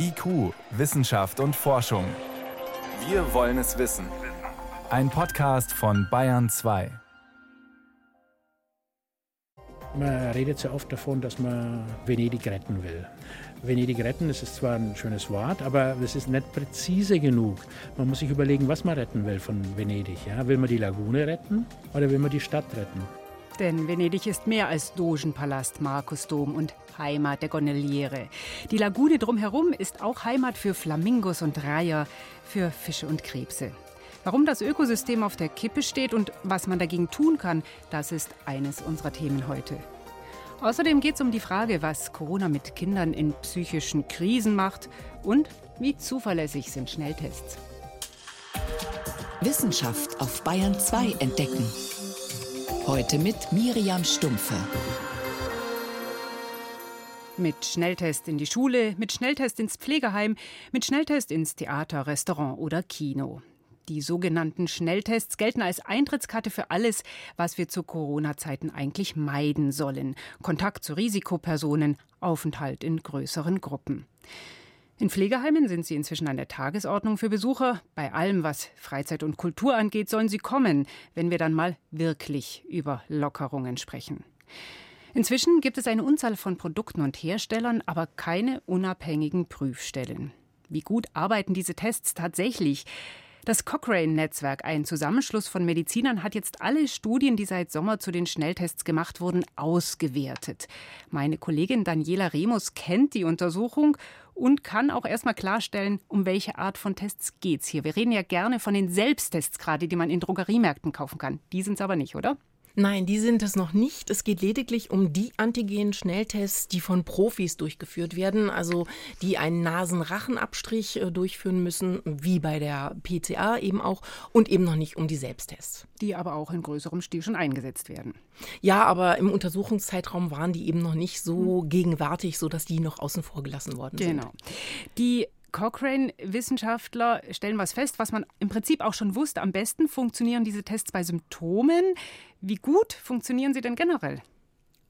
IQ, Wissenschaft und Forschung. Wir wollen es wissen. Ein Podcast von Bayern 2. Man redet sehr oft davon, dass man Venedig retten will. Venedig retten, das ist zwar ein schönes Wort, aber es ist nicht präzise genug. Man muss sich überlegen, was man retten will von Venedig. Ja? Will man die Lagune retten oder will man die Stadt retten? Denn Venedig ist mehr als Dogenpalast, Markusdom und Heimat der Gondoliere. Die Lagune drumherum ist auch Heimat für Flamingos und Reiher, für Fische und Krebse. Warum das Ökosystem auf der Kippe steht und was man dagegen tun kann, das ist eines unserer Themen heute. Außerdem geht es um die Frage, was Corona mit Kindern in psychischen Krisen macht und wie zuverlässig sind Schnelltests. Wissenschaft auf Bayern 2 entdecken. Heute mit Miriam Stumpfe. Mit Schnelltest in die Schule, mit Schnelltest ins Pflegeheim, mit Schnelltest ins Theater, Restaurant oder Kino. Die sogenannten Schnelltests gelten als Eintrittskarte für alles, was wir zu Corona-Zeiten eigentlich meiden sollen. Kontakt zu Risikopersonen, Aufenthalt in größeren Gruppen. In Pflegeheimen sind sie inzwischen an der Tagesordnung für Besucher. Bei allem, was Freizeit und Kultur angeht, sollen sie kommen, wenn wir dann mal wirklich über Lockerungen sprechen. Inzwischen gibt es eine Unzahl von Produkten und Herstellern, aber keine unabhängigen Prüfstellen. Wie gut arbeiten diese Tests tatsächlich? Das Cochrane-Netzwerk, ein Zusammenschluss von Medizinern, hat jetzt alle Studien, die seit Sommer zu den Schnelltests gemacht wurden, ausgewertet. Meine Kollegin Daniela Remus kennt die Untersuchung und kann auch erstmal klarstellen, um welche Art von Tests geht es hier. Wir reden ja gerne von den Selbsttests gerade, die man in Drogeriemärkten kaufen kann. Die sind es aber nicht, oder? Nein, die sind es noch nicht. Es geht lediglich um die Antigen-Schnelltests, die von Profis durchgeführt werden, also die einen Nasenrachenabstrich äh, durchführen müssen, wie bei der PCA eben auch, und eben noch nicht um die Selbsttests. Die aber auch in größerem Stil schon eingesetzt werden. Ja, aber im Untersuchungszeitraum waren die eben noch nicht so hm. gegenwärtig, sodass die noch außen vor gelassen worden genau. sind. Genau. Die Cochrane-Wissenschaftler stellen was fest, was man im Prinzip auch schon wusste. Am besten funktionieren diese Tests bei Symptomen. Wie gut funktionieren sie denn generell?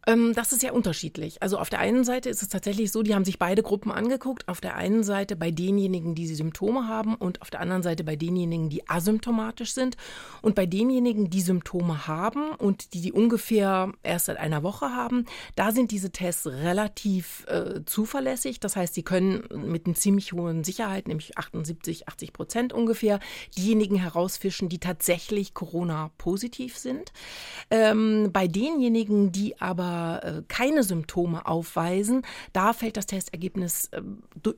Ähm, das ist ja unterschiedlich. Also auf der einen Seite ist es tatsächlich so, die haben sich beide Gruppen angeguckt. Auf der einen Seite bei denjenigen, die Symptome haben und auf der anderen Seite bei denjenigen, die asymptomatisch sind. Und bei denjenigen, die Symptome haben und die die ungefähr erst seit einer Woche haben, da sind diese Tests relativ äh, zuverlässig. Das heißt, sie können mit einer ziemlich hohen Sicherheit, nämlich 78, 80 Prozent ungefähr, diejenigen herausfischen, die tatsächlich Corona-positiv sind. Ähm, bei denjenigen, die aber äh, keine Symptome aufweisen, da fällt das Testergebnis äh,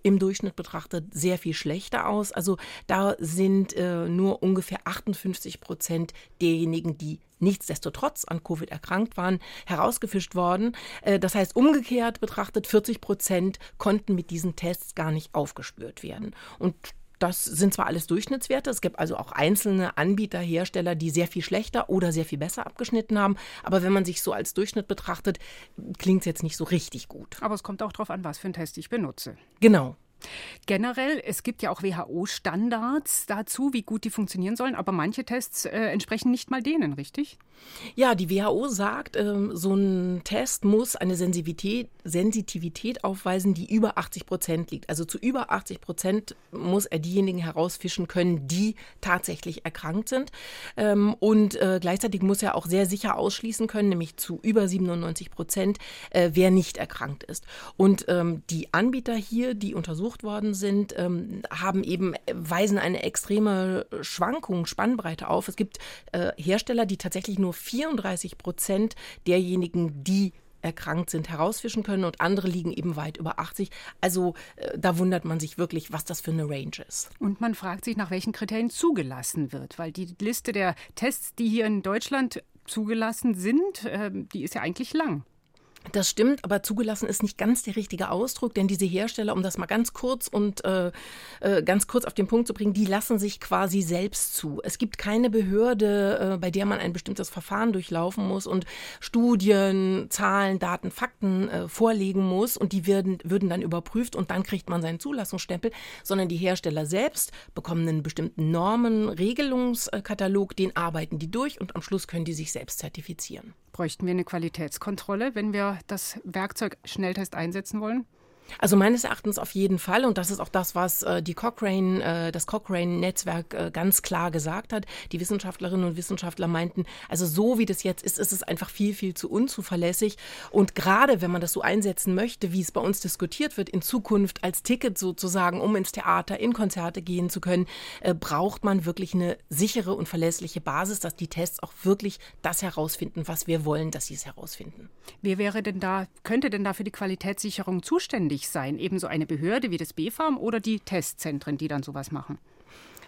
im Durchschnitt betrachtet sehr viel schlechter aus. Also da sind äh, nur ungefähr 58 Prozent derjenigen, die nichtsdestotrotz an Covid erkrankt waren, herausgefischt worden. Äh, das heißt, umgekehrt betrachtet, 40 Prozent konnten mit diesen Tests gar nicht aufgespürt werden. Und das sind zwar alles Durchschnittswerte, es gibt also auch einzelne Anbieter, Hersteller, die sehr viel schlechter oder sehr viel besser abgeschnitten haben. Aber wenn man sich so als Durchschnitt betrachtet, klingt es jetzt nicht so richtig gut. Aber es kommt auch darauf an, was für einen Test ich benutze. Genau. Generell, es gibt ja auch WHO-Standards dazu, wie gut die funktionieren sollen, aber manche Tests äh, entsprechen nicht mal denen, richtig? Ja, die WHO sagt, äh, so ein Test muss eine Sensitivität, Sensitivität aufweisen, die über 80 Prozent liegt. Also zu über 80 Prozent muss er diejenigen herausfischen können, die tatsächlich erkrankt sind. Ähm, und äh, gleichzeitig muss er auch sehr sicher ausschließen können, nämlich zu über 97 Prozent, äh, wer nicht erkrankt ist. Und ähm, die Anbieter hier, die untersuchen, untersucht worden sind, ähm, haben eben, weisen eine extreme Schwankung, Spannbreite auf. Es gibt äh, Hersteller, die tatsächlich nur 34 Prozent derjenigen, die erkrankt sind, herausfischen können und andere liegen eben weit über 80. Also äh, da wundert man sich wirklich, was das für eine Range ist. Und man fragt sich, nach welchen Kriterien zugelassen wird, weil die Liste der Tests, die hier in Deutschland zugelassen sind, äh, die ist ja eigentlich lang. Das stimmt, aber zugelassen ist nicht ganz der richtige Ausdruck, denn diese Hersteller, um das mal ganz kurz und äh, äh, ganz kurz auf den Punkt zu bringen, die lassen sich quasi selbst zu. Es gibt keine Behörde, äh, bei der man ein bestimmtes Verfahren durchlaufen muss und Studien, Zahlen, Daten, Fakten äh, vorlegen muss und die werden, würden dann überprüft und dann kriegt man seinen Zulassungsstempel, sondern die Hersteller selbst bekommen einen bestimmten Normen, Regelungskatalog, den arbeiten die durch und am Schluss können die sich selbst zertifizieren. Bräuchten wir eine Qualitätskontrolle, wenn wir das Werkzeug Schnelltest einsetzen wollen? Also meines Erachtens auf jeden Fall. Und das ist auch das, was äh, die Cochrane, äh, das Cochrane-Netzwerk äh, ganz klar gesagt hat. Die Wissenschaftlerinnen und Wissenschaftler meinten, also so wie das jetzt ist, ist es einfach viel, viel zu unzuverlässig. Und gerade wenn man das so einsetzen möchte, wie es bei uns diskutiert wird, in Zukunft als Ticket sozusagen, um ins Theater, in Konzerte gehen zu können, braucht man wirklich eine sichere und verlässliche Basis, dass die Tests auch wirklich das herausfinden, was wir wollen, dass sie es herausfinden. Wer wäre denn da, könnte denn da für die Qualitätssicherung zuständig sein? Ebenso eine Behörde wie das BfArM oder die Testzentren, die dann sowas machen?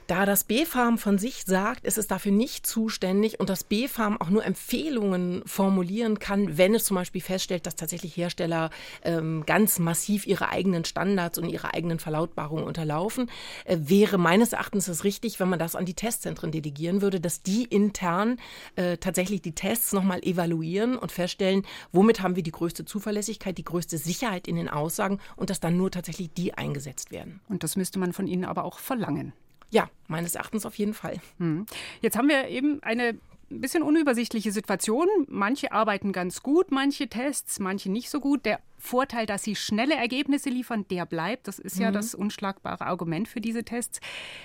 Da das BfArM von sich sagt, ist es dafür nicht zuständig und das BfArM auch nur Empfehlungen formulieren kann, wenn es zum Beispiel feststellt, dass tatsächlich Hersteller ähm, ganz massiv ihre eigenen Standards und ihre eigenen Verlautbarungen unterlaufen, äh, wäre meines Erachtens es richtig, wenn man das an die Testzentren delegieren würde, dass die intern äh, tatsächlich die Tests nochmal evaluieren und feststellen, womit haben wir die größte Zuverlässigkeit, die größte Sicherheit in den Aussagen und dass dann nur tatsächlich die eingesetzt werden. Und das müsste man von ihnen aber auch verlangen. Ja, meines Erachtens auf jeden Fall. Hm. Jetzt haben wir eben eine ein bisschen unübersichtliche Situation. Manche arbeiten ganz gut, manche Tests, manche nicht so gut. Der Vorteil, dass sie schnelle Ergebnisse liefern, der bleibt. Das ist mhm. ja das unschlagbare Argument für diese Tests.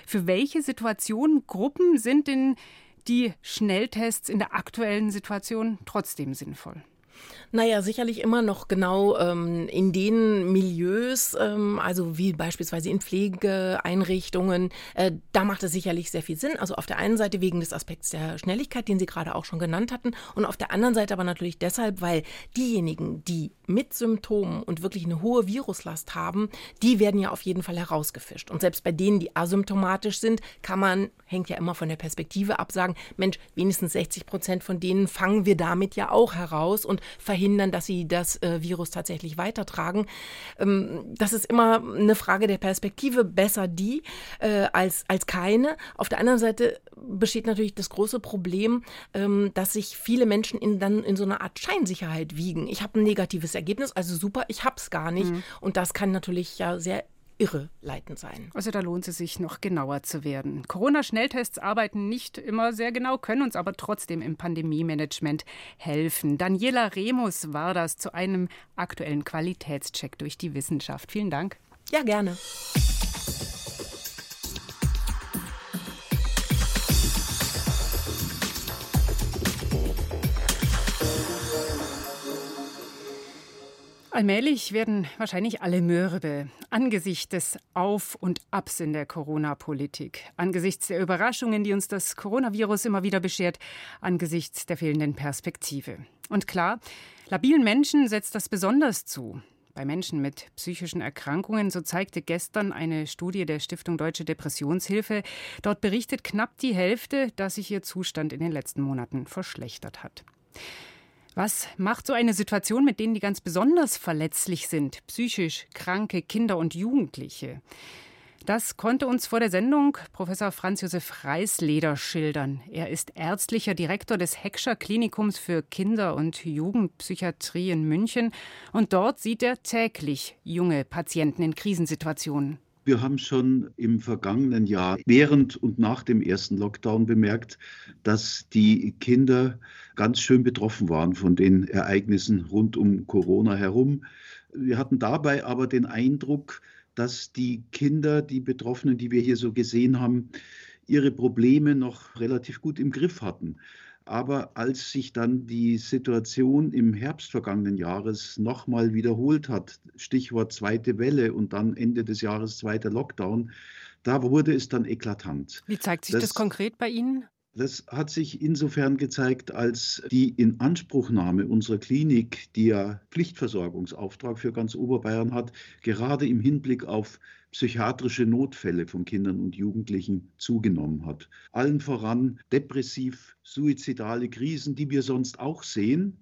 Für welche Situationen, Gruppen sind denn die Schnelltests in der aktuellen Situation trotzdem sinnvoll? Naja, sicherlich immer noch genau ähm, in den Milieus, ähm, also wie beispielsweise in Pflegeeinrichtungen, äh, da macht es sicherlich sehr viel Sinn. Also auf der einen Seite wegen des Aspekts der Schnelligkeit, den Sie gerade auch schon genannt hatten, und auf der anderen Seite aber natürlich deshalb, weil diejenigen, die mit Symptomen und wirklich eine hohe Viruslast haben, die werden ja auf jeden Fall herausgefischt. Und selbst bei denen, die asymptomatisch sind, kann man, hängt ja immer von der Perspektive ab, sagen, Mensch, wenigstens 60 Prozent von denen fangen wir damit ja auch heraus und verhindern, dass sie das äh, Virus tatsächlich weitertragen. Ähm, das ist immer eine Frage der Perspektive. Besser die äh, als, als keine. Auf der anderen Seite besteht natürlich das große Problem, ähm, dass sich viele Menschen in, dann in so einer Art Scheinsicherheit wiegen. Ich habe ein negatives Ergebnis, also super, ich habe es gar nicht. Mhm. Und das kann natürlich ja sehr irreleitend sein. Also da lohnt es sich noch genauer zu werden. Corona-Schnelltests arbeiten nicht immer sehr genau, können uns aber trotzdem im Pandemie-Management helfen. Daniela Remus war das zu einem aktuellen Qualitätscheck durch die Wissenschaft. Vielen Dank. Ja, gerne. Allmählich werden wahrscheinlich alle mürbe angesichts des Auf und Abs in der Corona-Politik, angesichts der Überraschungen, die uns das Coronavirus immer wieder beschert, angesichts der fehlenden Perspektive. Und klar, labilen Menschen setzt das besonders zu. Bei Menschen mit psychischen Erkrankungen, so zeigte gestern eine Studie der Stiftung Deutsche Depressionshilfe, dort berichtet knapp die Hälfte, dass sich ihr Zustand in den letzten Monaten verschlechtert hat. Was macht so eine Situation mit denen, die ganz besonders verletzlich sind, psychisch kranke Kinder und Jugendliche? Das konnte uns vor der Sendung Professor Franz Josef Reisleder schildern. Er ist ärztlicher Direktor des Heckscher Klinikums für Kinder- und Jugendpsychiatrie in München und dort sieht er täglich junge Patienten in Krisensituationen. Wir haben schon im vergangenen Jahr während und nach dem ersten Lockdown bemerkt, dass die Kinder ganz schön betroffen waren von den Ereignissen rund um Corona herum. Wir hatten dabei aber den Eindruck, dass die Kinder, die Betroffenen, die wir hier so gesehen haben, ihre Probleme noch relativ gut im Griff hatten. Aber als sich dann die Situation im Herbst vergangenen Jahres nochmal wiederholt hat, Stichwort zweite Welle und dann Ende des Jahres zweiter Lockdown, da wurde es dann eklatant. Wie zeigt sich das, das konkret bei Ihnen? Das hat sich insofern gezeigt, als die Inanspruchnahme unserer Klinik, die ja Pflichtversorgungsauftrag für ganz Oberbayern hat, gerade im Hinblick auf psychiatrische Notfälle von Kindern und Jugendlichen zugenommen hat. Allen voran depressiv suizidale Krisen, die wir sonst auch sehen.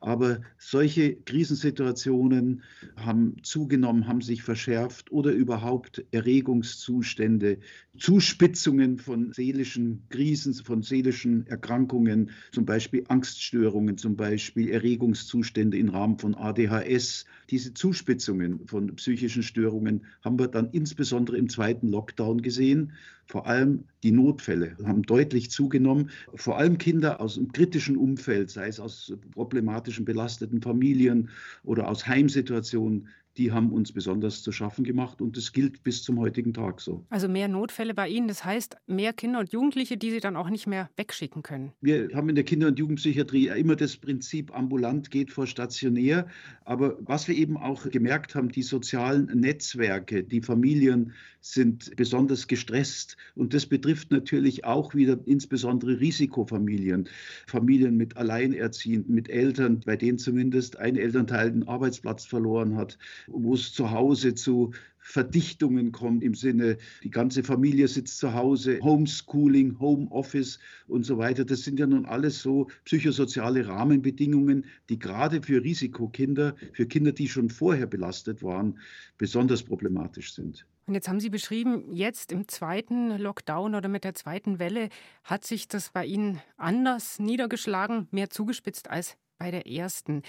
Aber solche Krisensituationen haben zugenommen, haben sich verschärft oder überhaupt Erregungszustände, Zuspitzungen von seelischen Krisen, von seelischen Erkrankungen, zum Beispiel Angststörungen, zum Beispiel Erregungszustände im Rahmen von ADHS. Diese Zuspitzungen von psychischen Störungen haben wir dann insbesondere im zweiten Lockdown gesehen. Vor allem die Notfälle haben deutlich zugenommen. Vor allem Kinder aus einem kritischen Umfeld, sei es aus problematischen, belasteten Familien oder aus Heimsituationen, die haben uns besonders zu schaffen gemacht und das gilt bis zum heutigen Tag so. Also mehr Notfälle bei Ihnen, das heißt mehr Kinder und Jugendliche, die Sie dann auch nicht mehr wegschicken können. Wir haben in der Kinder- und Jugendpsychiatrie immer das Prinzip ambulant geht vor stationär, aber was wir eben auch gemerkt haben, die sozialen Netzwerke, die Familien sind besonders gestresst. Und das betrifft natürlich auch wieder insbesondere Risikofamilien, Familien mit Alleinerziehenden, mit Eltern, bei denen zumindest ein Elternteil den Arbeitsplatz verloren hat, wo es zu Hause zu Verdichtungen kommt im Sinne, die ganze Familie sitzt zu Hause, Homeschooling, Homeoffice und so weiter. Das sind ja nun alles so psychosoziale Rahmenbedingungen, die gerade für Risikokinder, für Kinder, die schon vorher belastet waren, besonders problematisch sind. Und jetzt haben Sie beschrieben, jetzt im zweiten Lockdown oder mit der zweiten Welle hat sich das bei Ihnen anders niedergeschlagen, mehr zugespitzt als bei der ersten.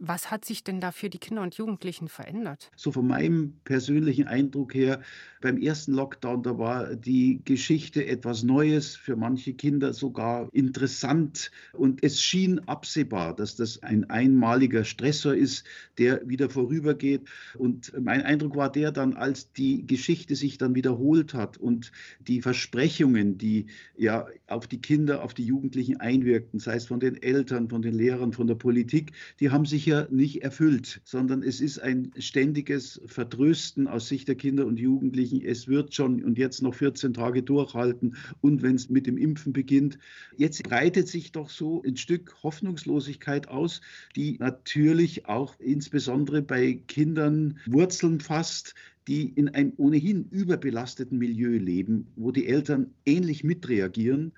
Was hat sich denn da für die Kinder und Jugendlichen verändert? So von meinem persönlichen Eindruck her, beim ersten Lockdown, da war die Geschichte etwas Neues, für manche Kinder sogar interessant. Und es schien absehbar, dass das ein einmaliger Stressor ist, der wieder vorübergeht. Und mein Eindruck war der dann, als die Geschichte sich dann wiederholt hat und die Versprechungen, die ja auf die Kinder, auf die Jugendlichen einwirkten, sei es von den Eltern, von den Lehrern, von der Politik, die haben sich ja nicht erfüllt, sondern es ist ein ständiges Vertrösten aus Sicht der Kinder und Jugendlichen. Es wird schon und jetzt noch 14 Tage durchhalten und wenn es mit dem Impfen beginnt. Jetzt breitet sich doch so ein Stück Hoffnungslosigkeit aus, die natürlich auch insbesondere bei Kindern Wurzeln fasst, die in einem ohnehin überbelasteten Milieu leben, wo die Eltern ähnlich mitreagieren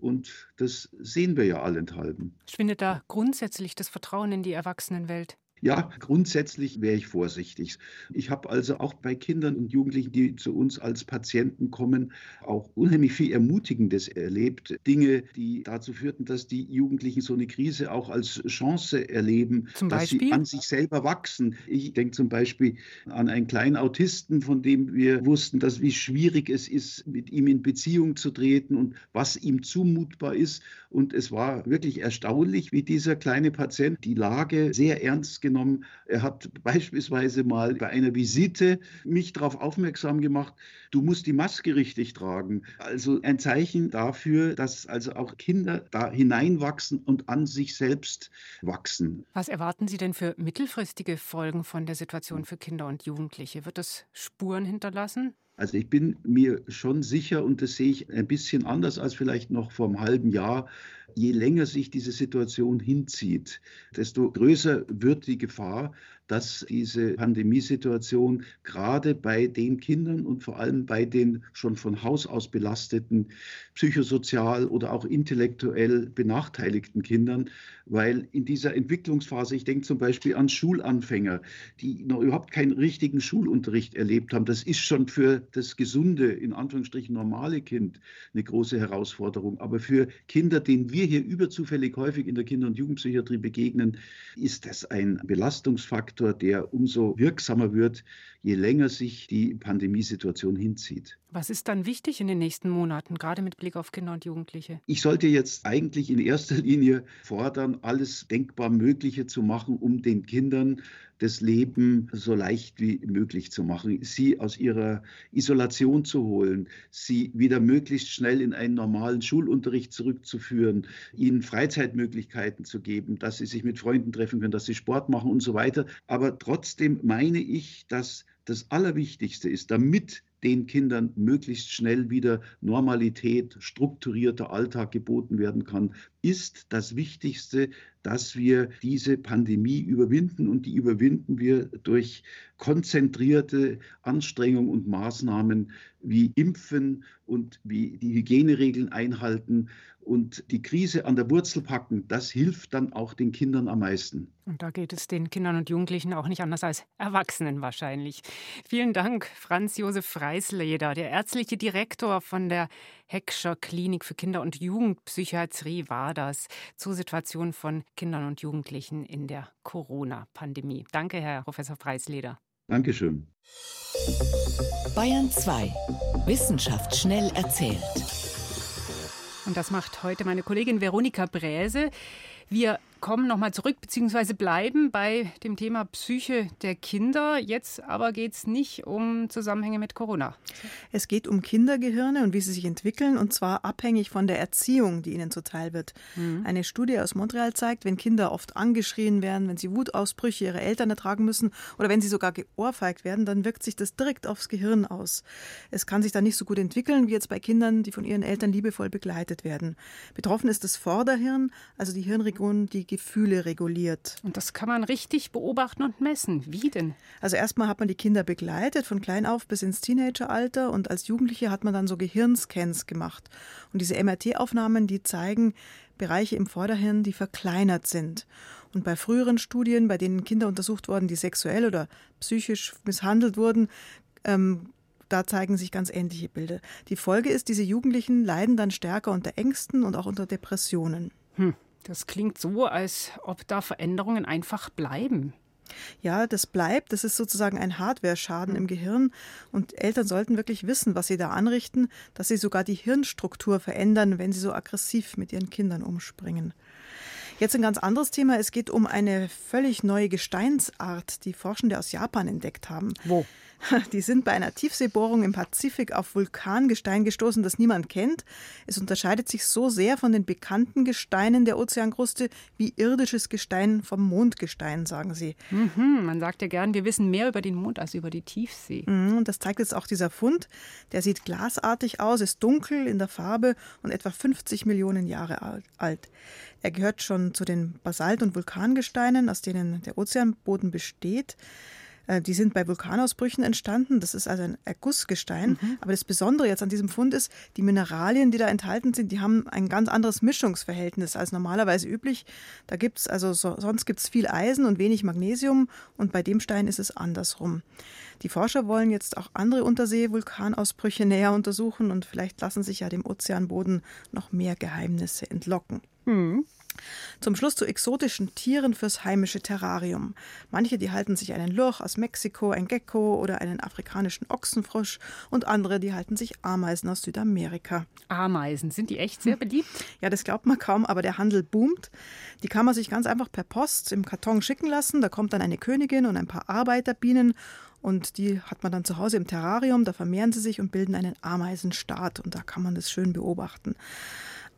und das sehen wir ja allenthalben. Schwindet da grundsätzlich das Vertrauen in die Erwachsenenwelt? Ja, grundsätzlich wäre ich vorsichtig. Ich habe also auch bei Kindern und Jugendlichen, die zu uns als Patienten kommen, auch unheimlich viel Ermutigendes erlebt. Dinge, die dazu führten, dass die Jugendlichen so eine Krise auch als Chance erleben, dass sie an sich selber wachsen. Ich denke zum Beispiel an einen kleinen Autisten, von dem wir wussten, dass wie schwierig es ist, mit ihm in Beziehung zu treten und was ihm zumutbar ist. Und es war wirklich erstaunlich, wie dieser kleine Patient die Lage sehr ernst genommen. Er hat beispielsweise mal bei einer Visite mich darauf aufmerksam gemacht, du musst die Maske richtig tragen. Also ein Zeichen dafür, dass also auch Kinder da hineinwachsen und an sich selbst wachsen. Was erwarten Sie denn für mittelfristige Folgen von der Situation für Kinder und Jugendliche? Wird das Spuren hinterlassen? Also ich bin mir schon sicher, und das sehe ich ein bisschen anders als vielleicht noch vor einem halben Jahr, je länger sich diese Situation hinzieht, desto größer wird die Gefahr, dass diese Pandemiesituation gerade bei den Kindern und vor allem bei den schon von Haus aus belasteten, psychosozial oder auch intellektuell benachteiligten Kindern, weil in dieser Entwicklungsphase, ich denke zum Beispiel an Schulanfänger, die noch überhaupt keinen richtigen Schulunterricht erlebt haben, das ist schon für das gesunde, in Anführungsstrichen normale Kind eine große Herausforderung. Aber für Kinder, denen wir hier überzufällig häufig in der Kinder- und Jugendpsychiatrie begegnen, ist das ein Belastungsfaktor Faktor, der umso wirksamer wird, je länger sich die Pandemiesituation hinzieht. Was ist dann wichtig in den nächsten Monaten, gerade mit Blick auf Kinder und Jugendliche? Ich sollte jetzt eigentlich in erster Linie fordern, alles denkbar Mögliche zu machen, um den Kindern das Leben so leicht wie möglich zu machen, sie aus ihrer Isolation zu holen, sie wieder möglichst schnell in einen normalen Schulunterricht zurückzuführen, ihnen Freizeitmöglichkeiten zu geben, dass sie sich mit Freunden treffen können, dass sie Sport machen und so weiter. Aber trotzdem meine ich, dass das Allerwichtigste ist, damit den Kindern möglichst schnell wieder Normalität, strukturierter Alltag geboten werden kann, ist das Wichtigste, dass wir diese Pandemie überwinden. Und die überwinden wir durch konzentrierte Anstrengungen und Maßnahmen wie Impfen und wie die Hygieneregeln einhalten und die Krise an der Wurzel packen, das hilft dann auch den Kindern am meisten. Und da geht es den Kindern und Jugendlichen auch nicht anders als Erwachsenen wahrscheinlich. Vielen Dank, Franz Josef Freisleder, der ärztliche Direktor von der Heckscher Klinik für Kinder- und Jugendpsychiatrie war das zur Situation von Kindern und Jugendlichen in der Corona-Pandemie. Danke, Herr Professor Freisleder. Dankeschön. Bayern 2. Wissenschaft schnell erzählt. Und das macht heute meine Kollegin Veronika Bräse. Wir kommen nochmal zurück, beziehungsweise bleiben bei dem Thema Psyche der Kinder. Jetzt aber geht es nicht um Zusammenhänge mit Corona. Es geht um Kindergehirne und wie sie sich entwickeln, und zwar abhängig von der Erziehung, die ihnen zuteil wird. Mhm. Eine Studie aus Montreal zeigt, wenn Kinder oft angeschrien werden, wenn sie Wutausbrüche ihrer Eltern ertragen müssen oder wenn sie sogar geohrfeigt werden, dann wirkt sich das direkt aufs Gehirn aus. Es kann sich dann nicht so gut entwickeln wie jetzt bei Kindern, die von ihren Eltern liebevoll begleitet werden. Betroffen ist das Vorderhirn, also die Hirnregion, die Gefühle reguliert. Und das kann man richtig beobachten und messen. Wie denn? Also erstmal hat man die Kinder begleitet, von klein auf bis ins Teenageralter und als Jugendliche hat man dann so Gehirnscans gemacht. Und diese MRT-Aufnahmen, die zeigen Bereiche im Vorderhirn, die verkleinert sind. Und bei früheren Studien, bei denen Kinder untersucht wurden, die sexuell oder psychisch misshandelt wurden, ähm, da zeigen sich ganz ähnliche Bilder. Die Folge ist, diese Jugendlichen leiden dann stärker unter Ängsten und auch unter Depressionen. Hm. Das klingt so, als ob da Veränderungen einfach bleiben. Ja, das bleibt. Das ist sozusagen ein Hardware-Schaden im Gehirn. Und Eltern sollten wirklich wissen, was sie da anrichten, dass sie sogar die Hirnstruktur verändern, wenn sie so aggressiv mit ihren Kindern umspringen. Jetzt ein ganz anderes Thema. Es geht um eine völlig neue Gesteinsart, die Forschende aus Japan entdeckt haben. Wo? Die sind bei einer Tiefseebohrung im Pazifik auf Vulkangestein gestoßen, das niemand kennt. Es unterscheidet sich so sehr von den bekannten Gesteinen der Ozeankruste wie irdisches Gestein vom Mondgestein, sagen sie. Mhm, man sagt ja gern, wir wissen mehr über den Mond als über die Tiefsee. Mhm, und das zeigt jetzt auch dieser Fund. Der sieht glasartig aus, ist dunkel in der Farbe und etwa 50 Millionen Jahre alt. Er gehört schon zu den Basalt- und Vulkangesteinen, aus denen der Ozeanboden besteht. Äh, die sind bei Vulkanausbrüchen entstanden. Das ist also ein Ergussgestein. Mhm. Aber das Besondere jetzt an diesem Fund ist, die Mineralien, die da enthalten sind, die haben ein ganz anderes Mischungsverhältnis als normalerweise üblich. Da gibt es also so, sonst gibt es viel Eisen und wenig Magnesium und bei dem Stein ist es andersrum. Die Forscher wollen jetzt auch andere Untersee-Vulkanausbrüche näher untersuchen und vielleicht lassen sich ja dem Ozeanboden noch mehr Geheimnisse entlocken. Mhm. Zum Schluss zu exotischen Tieren fürs heimische Terrarium. Manche, die halten sich einen Lurch aus Mexiko, ein Gecko oder einen afrikanischen Ochsenfrosch und andere, die halten sich Ameisen aus Südamerika. Ameisen, sind die echt sehr beliebt? Ja, das glaubt man kaum, aber der Handel boomt. Die kann man sich ganz einfach per Post im Karton schicken lassen. Da kommt dann eine Königin und ein paar Arbeiterbienen und die hat man dann zu Hause im Terrarium, da vermehren sie sich und bilden einen Ameisenstaat und da kann man das schön beobachten.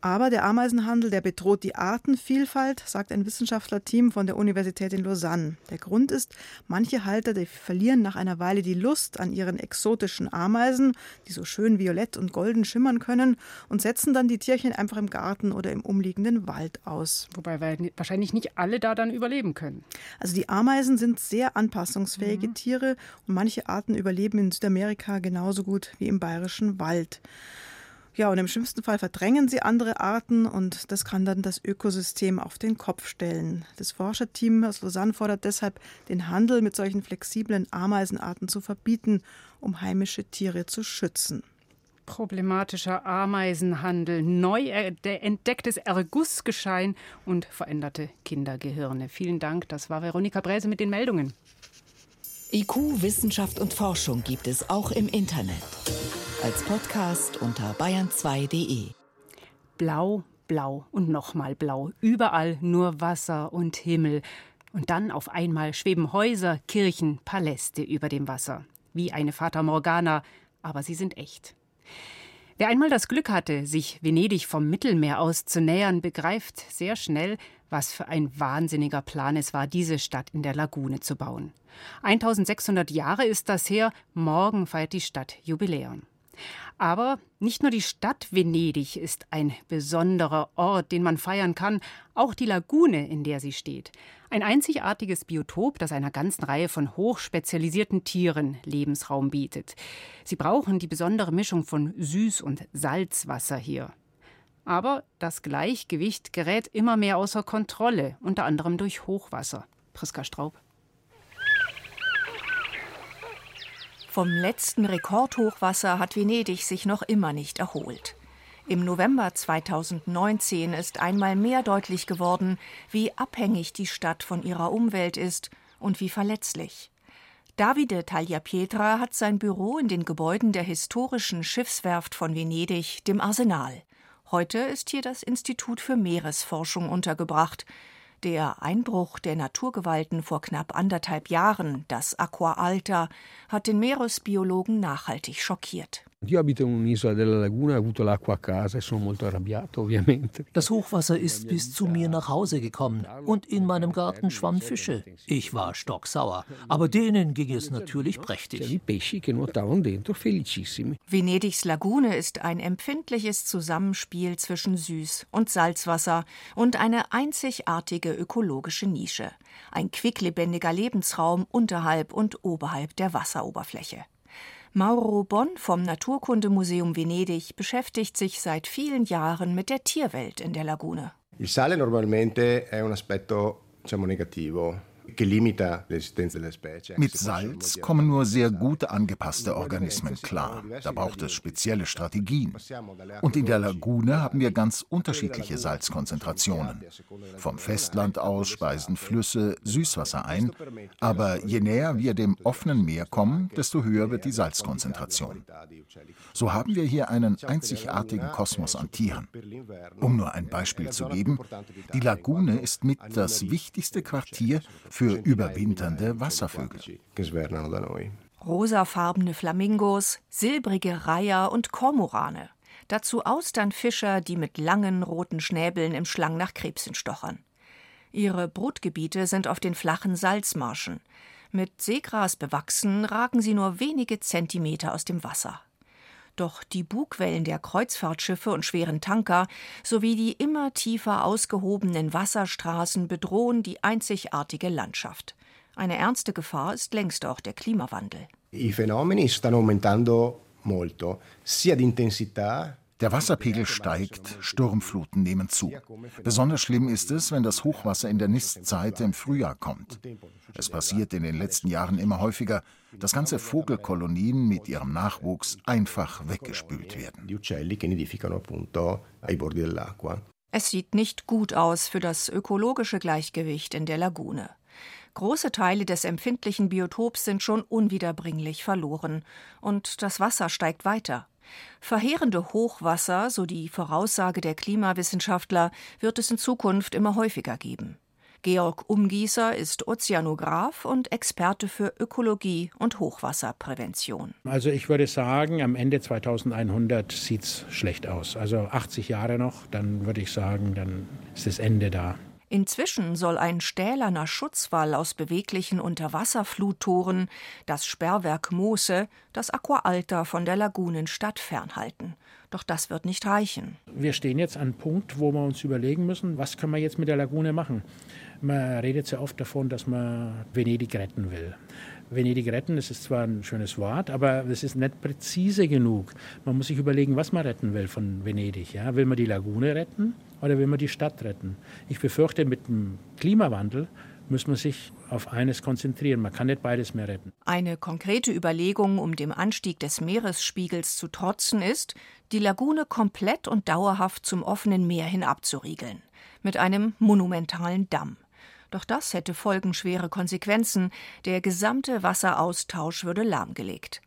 Aber der Ameisenhandel, der bedroht die Artenvielfalt, sagt ein Wissenschaftlerteam von der Universität in Lausanne. Der Grund ist, manche Halter die verlieren nach einer Weile die Lust an ihren exotischen Ameisen, die so schön violett und golden schimmern können, und setzen dann die Tierchen einfach im Garten oder im umliegenden Wald aus. Wobei wahrscheinlich nicht alle da dann überleben können. Also die Ameisen sind sehr anpassungsfähige mhm. Tiere und manche Arten überleben in Südamerika genauso gut wie im bayerischen Wald. Ja, und im schlimmsten Fall verdrängen sie andere Arten und das kann dann das Ökosystem auf den Kopf stellen. Das Forscherteam aus Lausanne fordert deshalb, den Handel mit solchen flexiblen Ameisenarten zu verbieten, um heimische Tiere zu schützen. Problematischer Ameisenhandel, neu entdecktes Ergussgeschein und veränderte Kindergehirne. Vielen Dank, das war Veronika Bräse mit den Meldungen. IQ, Wissenschaft und Forschung gibt es auch im Internet als Podcast unter bayern2.de. Blau, blau und nochmal blau. Überall nur Wasser und Himmel. Und dann auf einmal schweben Häuser, Kirchen, Paläste über dem Wasser. Wie eine Fata Morgana, aber sie sind echt. Wer einmal das Glück hatte, sich Venedig vom Mittelmeer aus zu nähern, begreift sehr schnell, was für ein wahnsinniger Plan es war, diese Stadt in der Lagune zu bauen. 1600 Jahre ist das her, morgen feiert die Stadt Jubiläum. Aber nicht nur die Stadt Venedig ist ein besonderer Ort, den man feiern kann, auch die Lagune, in der sie steht. Ein einzigartiges Biotop, das einer ganzen Reihe von hochspezialisierten Tieren Lebensraum bietet. Sie brauchen die besondere Mischung von Süß- und Salzwasser hier. Aber das Gleichgewicht gerät immer mehr außer Kontrolle, unter anderem durch Hochwasser. Priska Straub. Vom letzten Rekordhochwasser hat Venedig sich noch immer nicht erholt. Im November 2019 ist einmal mehr deutlich geworden, wie abhängig die Stadt von ihrer Umwelt ist und wie verletzlich. Davide Tagliapietra hat sein Büro in den Gebäuden der historischen Schiffswerft von Venedig, dem Arsenal. Heute ist hier das Institut für Meeresforschung untergebracht. Der Einbruch der Naturgewalten vor knapp anderthalb Jahren, das Aqua Alta, hat den Meeresbiologen nachhaltig schockiert. Io abito in un'isola della laguna, ho avuto l'acqua a casa e sono molto arrabbiato, ovviamente. Das Hochwasser ist bis zu mir nach Hause gekommen und in meinem Garten schwammen Fische. Ich war stocksauer, aber denen ging es natürlich prächtig. Venedigs Lagune ist ein empfindliches Zusammenspiel zwischen Süß- und Salzwasser und eine einzigartige ökologische Nische. Ein quicklebendiger Lebensraum unterhalb und oberhalb der Wasseroberfläche. Mauro Bonn vom Naturkundemuseum Venedig beschäftigt sich seit vielen Jahren mit der Tierwelt in der Lagune. Il sale normalmente è un aspetto diciamo negativo mit Salz kommen nur sehr gut angepasste Organismen klar. Da braucht es spezielle Strategien. Und in der Lagune haben wir ganz unterschiedliche Salzkonzentrationen. Vom Festland aus speisen Flüsse Süßwasser ein, aber je näher wir dem offenen Meer kommen, desto höher wird die Salzkonzentration. So haben wir hier einen einzigartigen Kosmos an Tieren. Um nur ein Beispiel zu geben, die Lagune ist mit das wichtigste Quartier für überwinternde Wasservögel. Rosafarbene Flamingos, silbrige Reiher und Kormorane. Dazu Austernfischer, die mit langen roten Schnäbeln im Schlang nach Krebsen stochern. Ihre Brutgebiete sind auf den flachen Salzmarschen. Mit Seegras bewachsen, ragen sie nur wenige Zentimeter aus dem Wasser. Doch die Bugwellen der Kreuzfahrtschiffe und schweren Tanker sowie die immer tiefer ausgehobenen Wasserstraßen bedrohen die einzigartige Landschaft. Eine ernste Gefahr ist längst auch der Klimawandel. I fenomeni stanno aumentando molto, sia di intensità der Wasserpegel steigt, Sturmfluten nehmen zu. Besonders schlimm ist es, wenn das Hochwasser in der Nistzeit im Frühjahr kommt. Es passiert in den letzten Jahren immer häufiger, dass ganze Vogelkolonien mit ihrem Nachwuchs einfach weggespült werden. Es sieht nicht gut aus für das ökologische Gleichgewicht in der Lagune. Große Teile des empfindlichen Biotops sind schon unwiederbringlich verloren, und das Wasser steigt weiter. Verheerende Hochwasser, so die Voraussage der Klimawissenschaftler, wird es in Zukunft immer häufiger geben. Georg Umgießer ist Ozeanograf und Experte für Ökologie und Hochwasserprävention. Also ich würde sagen, am Ende 2100 sieht es schlecht aus. Also 80 Jahre noch, dann würde ich sagen, dann ist das Ende da. Inzwischen soll ein stählerner Schutzwall aus beweglichen Unterwasserfluttoren das Sperrwerk Moose, das Aqua Alta von der Lagunenstadt fernhalten. Doch das wird nicht reichen. Wir stehen jetzt an einem Punkt, wo wir uns überlegen müssen, was können wir jetzt mit der Lagune machen. Man redet sehr oft davon, dass man Venedig retten will. Venedig retten, das ist zwar ein schönes Wort, aber es ist nicht präzise genug. Man muss sich überlegen, was man retten will von Venedig. Ja? Will man die Lagune retten oder will man die Stadt retten? Ich befürchte, mit dem Klimawandel muss man sich auf eines konzentrieren. Man kann nicht beides mehr retten. Eine konkrete Überlegung, um dem Anstieg des Meeresspiegels zu trotzen, ist, die Lagune komplett und dauerhaft zum offenen Meer hin abzuriegeln. Mit einem monumentalen Damm. Doch das hätte folgenschwere Konsequenzen. Der gesamte Wasseraustausch würde lahmgelegt.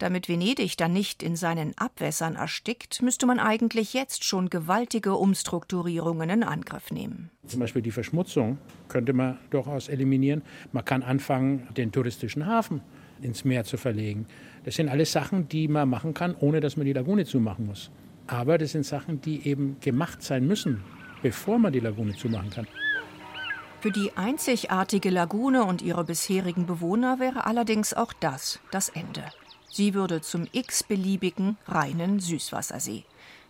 Damit Venedig dann nicht in seinen Abwässern erstickt, müsste man eigentlich jetzt schon gewaltige Umstrukturierungen in Angriff nehmen. Zum Beispiel die Verschmutzung könnte man durchaus eliminieren. Man kann anfangen, den touristischen Hafen ins Meer zu verlegen. Das sind alles Sachen, die man machen kann, ohne dass man die Lagune zumachen muss. Aber das sind Sachen, die eben gemacht sein müssen, bevor man die Lagune zumachen kann. Für die einzigartige Lagune und ihre bisherigen Bewohner wäre allerdings auch das das Ende. Sie würde zum x-beliebigen reinen Süßwassersee.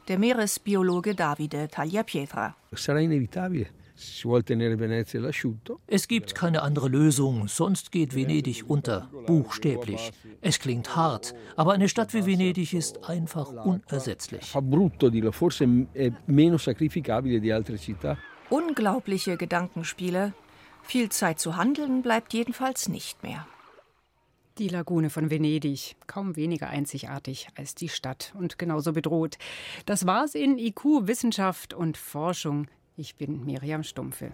Der Meeresbiologe Davide Tagliapietra. Es gibt keine andere Lösung, sonst geht Venedig unter, buchstäblich. Es klingt hart, aber eine Stadt wie Venedig ist einfach unersetzlich. Unglaubliche Gedankenspiele. Viel Zeit zu handeln bleibt jedenfalls nicht mehr. Die Lagune von Venedig, kaum weniger einzigartig als die Stadt und genauso bedroht. Das war's in IQ Wissenschaft und Forschung. Ich bin Miriam Stumpfe.